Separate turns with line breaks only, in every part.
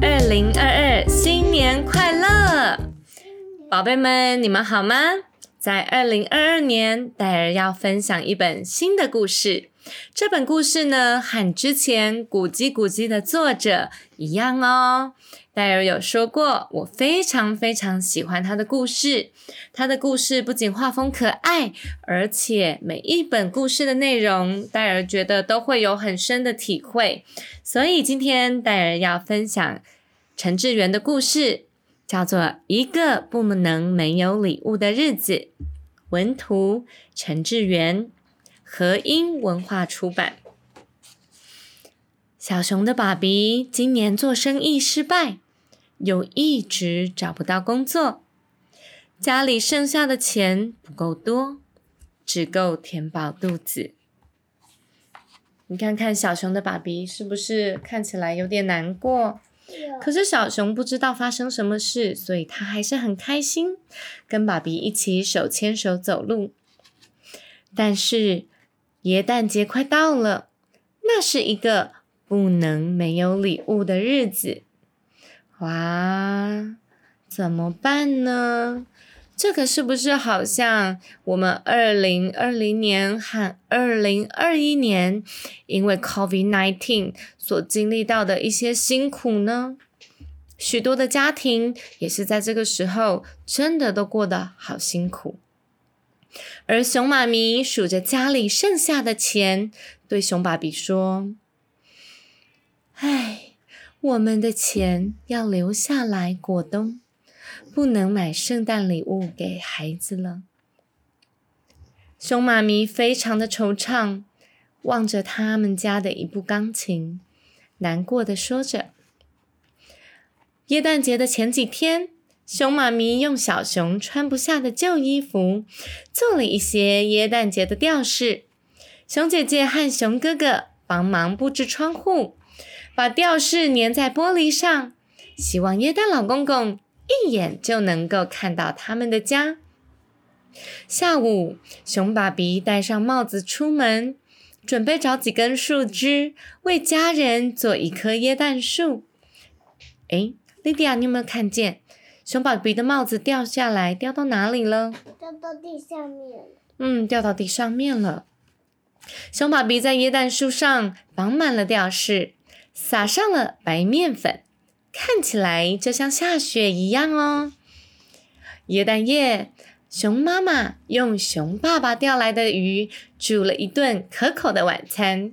二零二二新年快乐，宝贝们，你们好吗？在二零二二年，戴尔要分享一本新的故事。这本故事呢，和之前古籍古籍的作者一样哦。戴尔有说过，我非常非常喜欢他的故事。他的故事不仅画风可爱，而且每一本故事的内容，戴尔觉得都会有很深的体会。所以今天戴尔要分享陈志远的故事，叫做《一个不能没有礼物的日子》。文图陈志远，和音文化出版。小熊的爸比今年做生意失败。又一直找不到工作，家里剩下的钱不够多，只够填饱肚子。你看看小熊的爸比是不是看起来有点难过？可是小熊不知道发生什么事，所以他还是很开心，跟爸比一起手牵手走路。但是耶诞节快到了，那是一个不能没有礼物的日子。哇，怎么办呢？这个是不是好像我们二零二零年和二零二一年因为 COVID nineteen 所经历到的一些辛苦呢？许多的家庭也是在这个时候真的都过得好辛苦。而熊妈咪数着家里剩下的钱，对熊爸比说：“唉。”我们的钱要留下来过冬，不能买圣诞礼物给孩子了。熊妈咪非常的惆怅，望着他们家的一部钢琴，难过的说着：“耶诞节的前几天，熊妈咪用小熊穿不下的旧衣服，做了一些耶诞节的吊饰。熊姐姐和熊哥哥帮忙布置窗户。”把吊饰粘在玻璃上，希望耶诞老公公一眼就能够看到他们的家。下午，熊爸比戴上帽子出门，准备找几根树枝为家人做一棵耶诞树。哎，莉迪亚，你有没有看见熊爸比的帽子掉下来，掉到哪里了？
掉到地上面
嗯，掉到地上面了。熊爸比在椰蛋树上绑满了吊饰。撒上了白面粉，看起来就像下雪一样哦。椰蛋夜，熊妈妈用熊爸爸钓来的鱼煮了一顿可口的晚餐。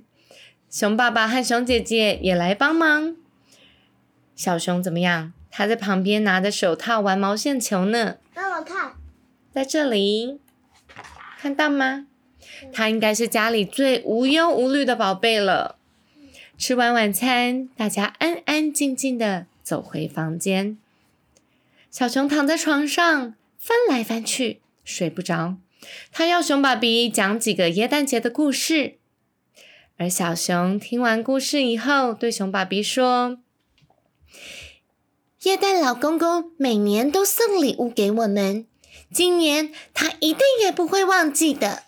熊爸爸和熊姐姐也来帮忙。小熊怎么样？他在旁边拿着手套玩毛线球呢。
让我看，
在这里，看到吗？他应该是家里最无忧无虑的宝贝了。吃完晚餐，大家安安静静的走回房间。小熊躺在床上翻来翻去，睡不着。他要熊爸比讲几个耶诞节的故事。而小熊听完故事以后，对熊爸比说：“
耶诞老公公每年都送礼物给我们，今年他一定也不会忘记的。”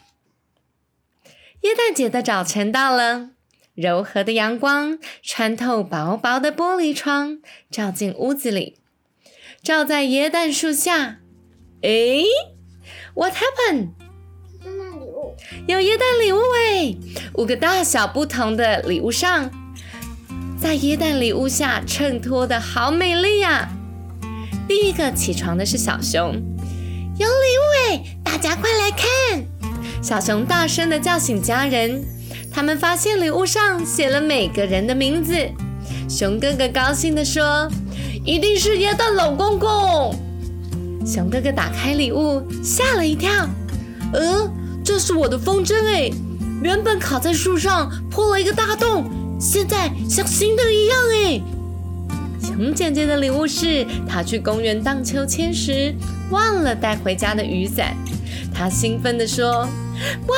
耶诞节的早晨到了。柔和的阳光穿透薄薄的玻璃窗，照进屋子里，照在椰蛋树下。诶，What happened？
圣诞礼物
有椰蛋礼物诶！五个大小不同的礼物上，在椰蛋礼物下衬托的好美丽呀！第一个起床的是小熊，
有礼物哎！大家快来看！
小熊大声的叫醒家人。他们发现礼物上写了每个人的名字。熊哥哥高兴地说：“一定是耶诞老公公。”熊哥哥打开礼物，吓了一跳：“呃，这是我的风筝哎，原本卡在树上破了一个大洞，现在像新的一样哎。”熊姐姐的礼物是她去公园荡秋千时忘了带回家的雨伞。她兴奋地说：“
哇，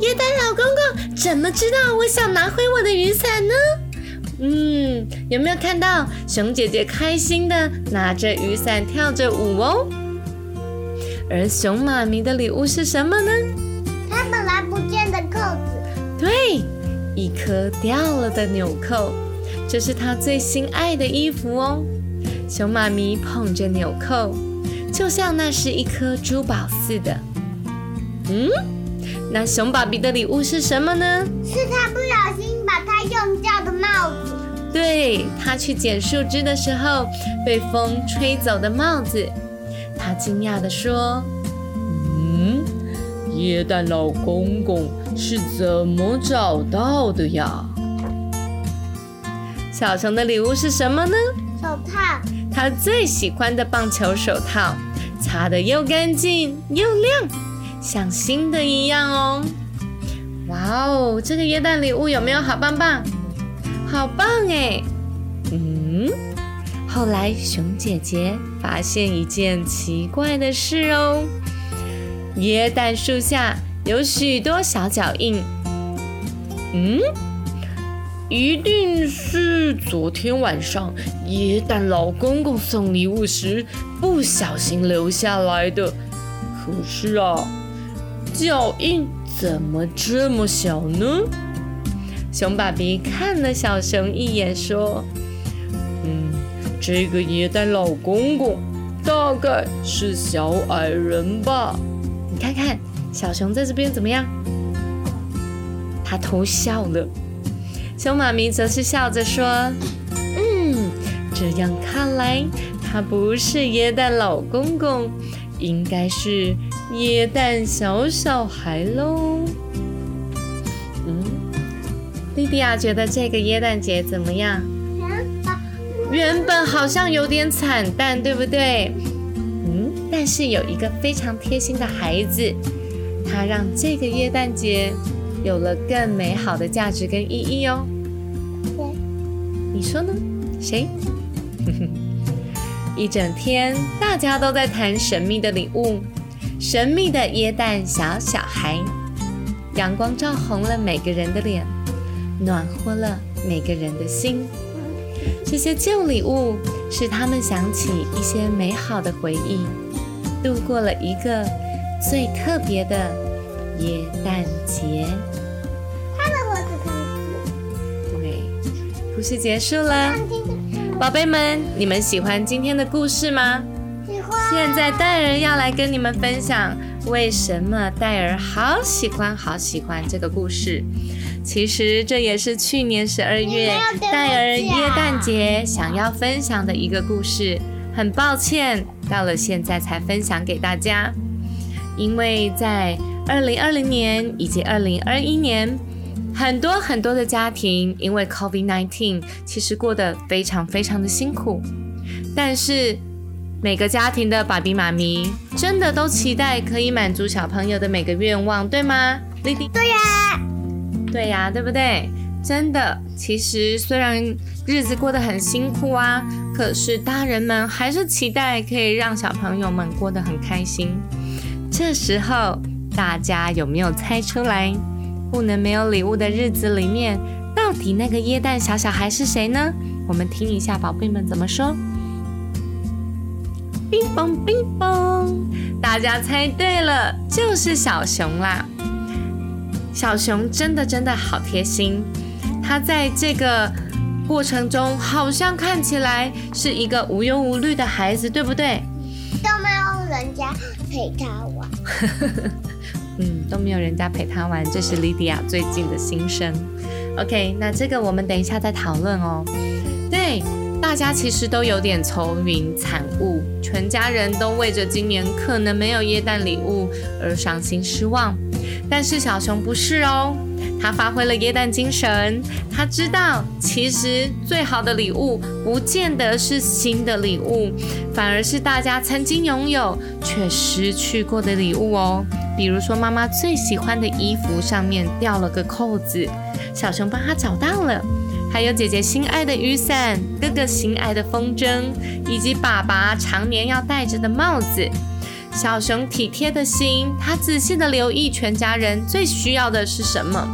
耶诞老公公怎么知道我想拿回我的雨伞呢？”
嗯，有没有看到熊姐姐开心的拿着雨伞跳着舞哦？而熊妈咪的礼物是什么呢？
它本来不见的扣子。
对，一颗掉了的纽扣，这是他最心爱的衣服哦。熊妈咪捧着纽扣，就像那是一颗珠宝似的。嗯，那熊爸比的礼物是什么呢？
是他不小心把他用掉的帽子。
对他去捡树枝的时候被风吹走的帽子。他惊讶地说：“
嗯，耶诞老公公是怎么找到的呀？”
小熊的礼物是什么呢？
手套，
他最喜欢的棒球手套，擦得又干净又亮，像新的一样哦。哇哦，这个耶诞礼物有没有好棒棒？好棒哎！嗯，后来熊姐姐发现一件奇怪的事哦，椰蛋树下有许多小脚印。
嗯，一定是昨天晚上椰蛋老公公送礼物时不小心留下来的。可是啊，脚印怎么这么小呢？
熊爸比看了小熊一眼，说：“
嗯，这个耶诞老公公大概是小矮人吧？
你看看小熊在这边怎么样？”他偷笑了。熊妈咪则是笑着说：“嗯，这样看来，他不是耶诞老公公，应该是耶诞小小孩喽。”嗯莉迪亚觉得这个耶诞节怎么样？原本好像有点惨淡，对不对？嗯，但是有一个非常贴心的孩子，它让这个耶诞节有了更美好的价值跟意义哦。你说呢？谁？一整天大家都在谈神秘的礼物，神秘的耶诞小小孩，阳光照红了每个人的脸。暖和了每个人的心。这些旧礼物使他们想起一些美好的回忆，度过了一个最特别的耶诞节。
他的盒子可以
对，故事结束了，宝贝们，你们喜欢今天的故事吗？
喜欢。
现在戴尔要来跟你们分享，为什么戴尔好喜欢好喜欢这个故事。其实这也是去年十二月戴尔耶诞节想要分享的一个故事。很抱歉，到了现在才分享给大家，因为在二零二零年以及二零二一年，很多很多的家庭因为 COVID-19，其实过得非常非常的辛苦。但是每个家庭的爸比妈咪真的都期待可以满足小朋友的每个愿望，对吗？丽丽，
对呀。
对呀，对不对？真的，其实虽然日子过得很辛苦啊，可是大人们还是期待可以让小朋友们过得很开心。这时候，大家有没有猜出来？不能没有礼物的日子里面，到底那个椰蛋小小孩是谁呢？我们听一下宝贝们怎么说。冰嘣冰嘣，大家猜对了，就是小熊啦。小熊真的真的好贴心，他在这个过程中好像看起来是一个无忧无虑的孩子，对不对？
都没有人家陪他玩。
嗯，都没有人家陪他玩，这是莉迪亚最近的心声。OK，那这个我们等一下再讨论哦。对，大家其实都有点愁云惨雾，全家人都为着今年可能没有耶诞礼物而伤心失望。但是小熊不是哦，他发挥了耶诞精神。他知道，其实最好的礼物不见得是新的礼物，反而是大家曾经拥有却失去过的礼物哦。比如说，妈妈最喜欢的衣服上面掉了个扣子，小熊帮他找到了，还有姐姐心爱的雨伞，哥哥心爱的风筝，以及爸爸常年要戴着的帽子。小熊体贴的心，他仔细的留意全家人最需要的是什么。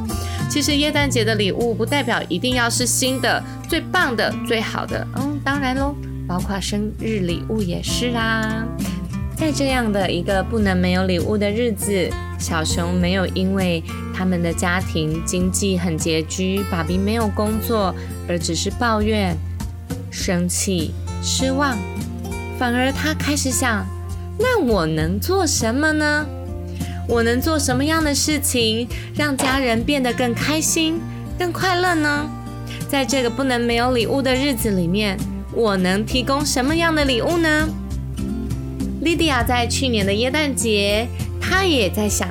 其实耶诞节的礼物不代表一定要是新的、最棒的、最好的。嗯，当然喽，包括生日礼物也是啦。在这样的一个不能没有礼物的日子，小熊没有因为他们的家庭经济很拮据，爸比没有工作，而只是抱怨、生气、失望，反而他开始想：那我能做什么呢？我能做什么样的事情，让家人变得更开心、更快乐呢？在这个不能没有礼物的日子里面，我能提供什么样的礼物呢？莉迪亚在去年的耶诞节，她也在想，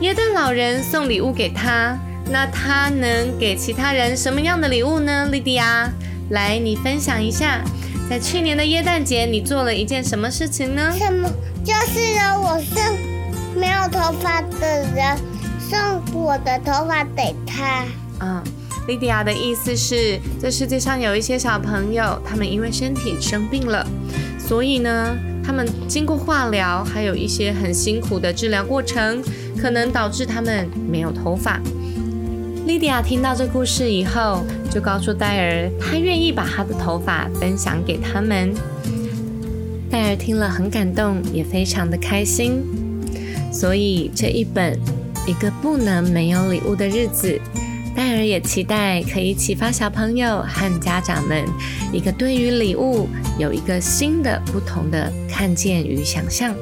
耶诞老人送礼物给她，那她能给其他人什么样的礼物呢？莉迪亚，来，你分享一下，在去年的耶诞节，你做了一件什么事情呢？
什么？就是让，我送没有头发的人送我的头发给他。
嗯，莉迪亚的意思是，这世界上有一些小朋友，他们因为身体生病了，所以呢。他们经过化疗，还有一些很辛苦的治疗过程，可能导致他们没有头发。莉迪亚听到这故事以后，就告诉戴尔，他愿意把他的头发分享给他们。戴尔听了很感动，也非常的开心。所以这一本一个不能没有礼物的日子。戴尔也期待可以启发小朋友和家长们一个对于礼物有一个新的、不同的看见与想象。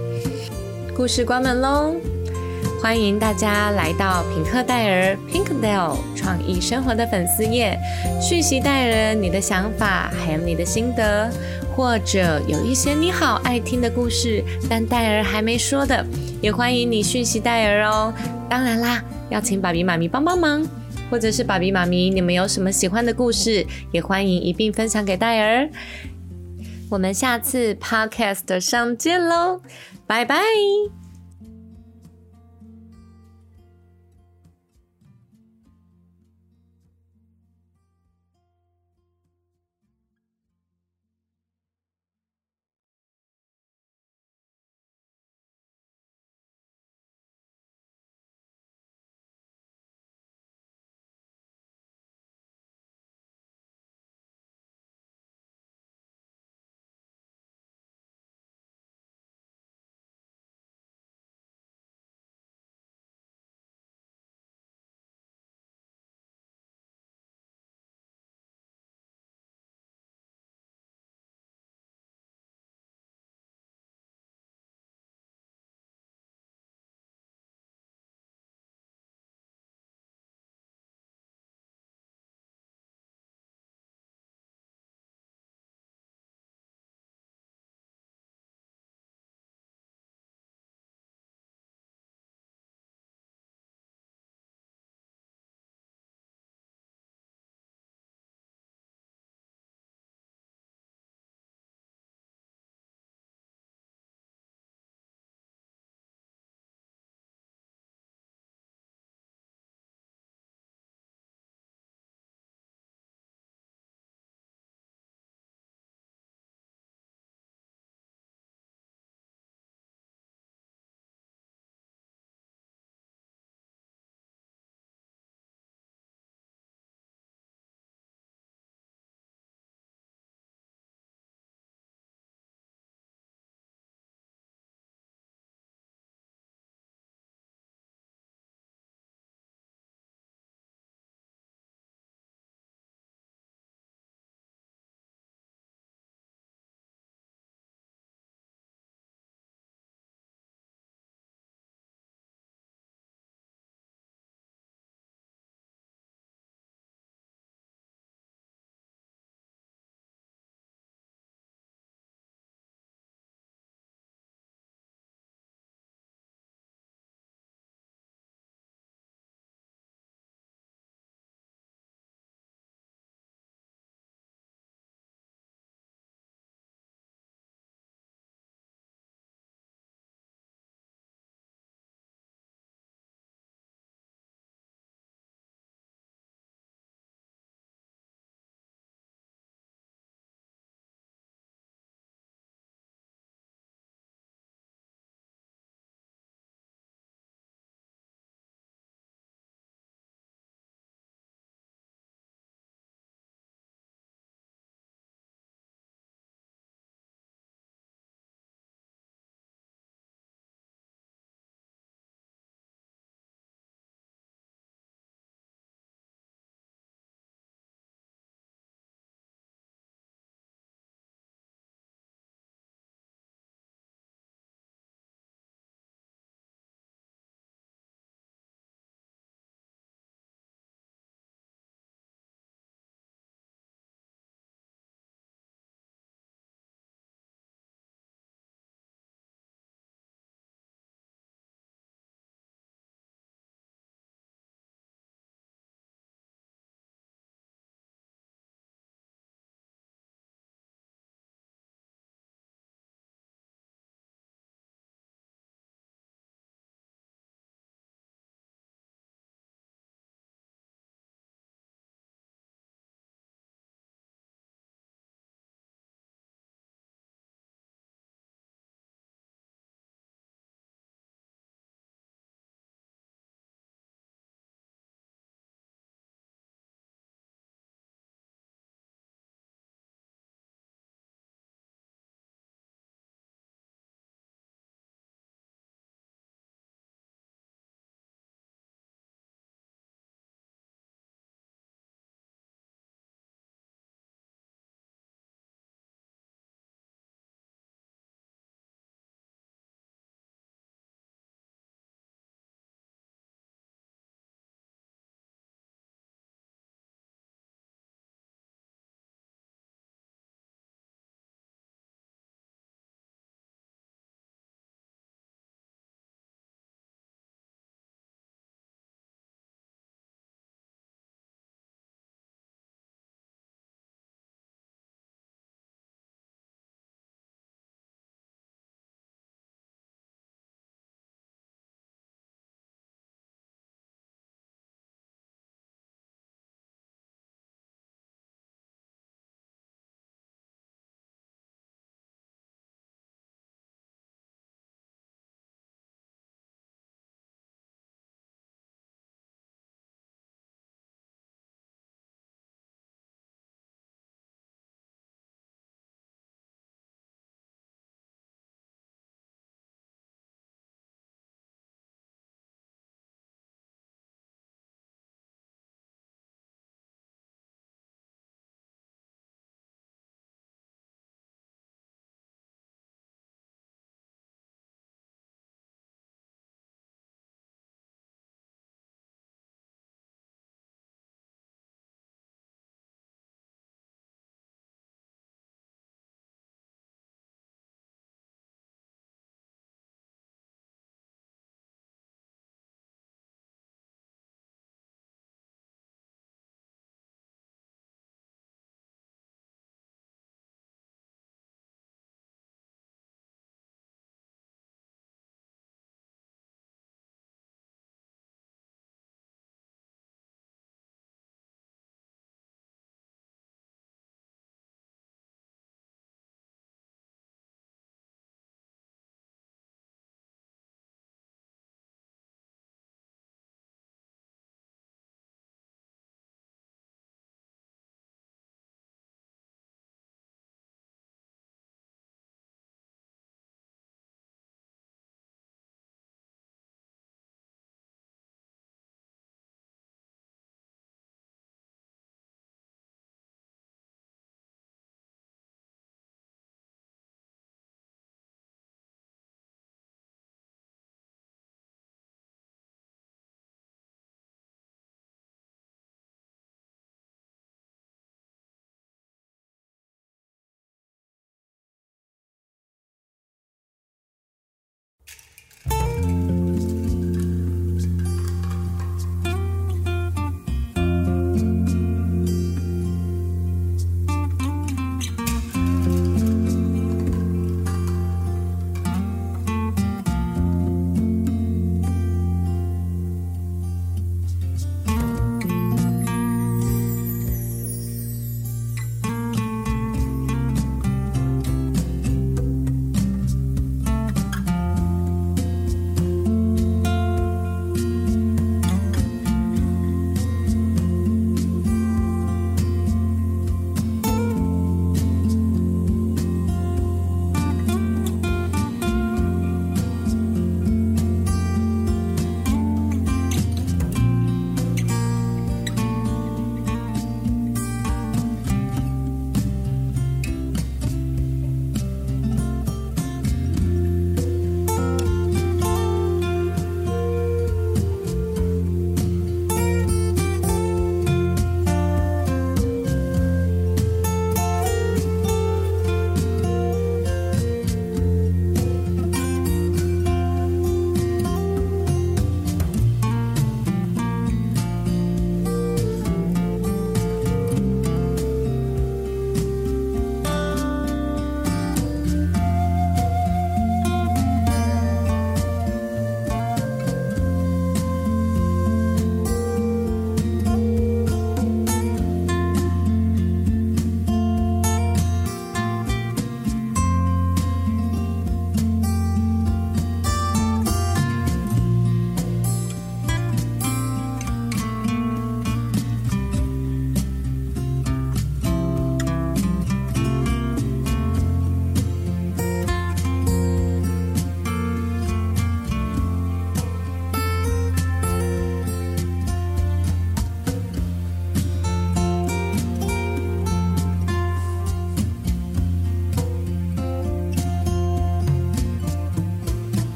故事关门喽！欢迎大家来到品克戴尔 （Pinkdale） 创意生活的粉丝页，讯息戴尔你的想法，还有你的心得，或者有一些你好爱听的故事，但戴尔还没说的，也欢迎你讯息戴尔哦。当然啦，要请爸比妈咪帮帮忙。或者是爸比妈咪，你们有什么喜欢的故事，也欢迎一并分享给戴尔。我们下次 podcast 上见喽，拜拜。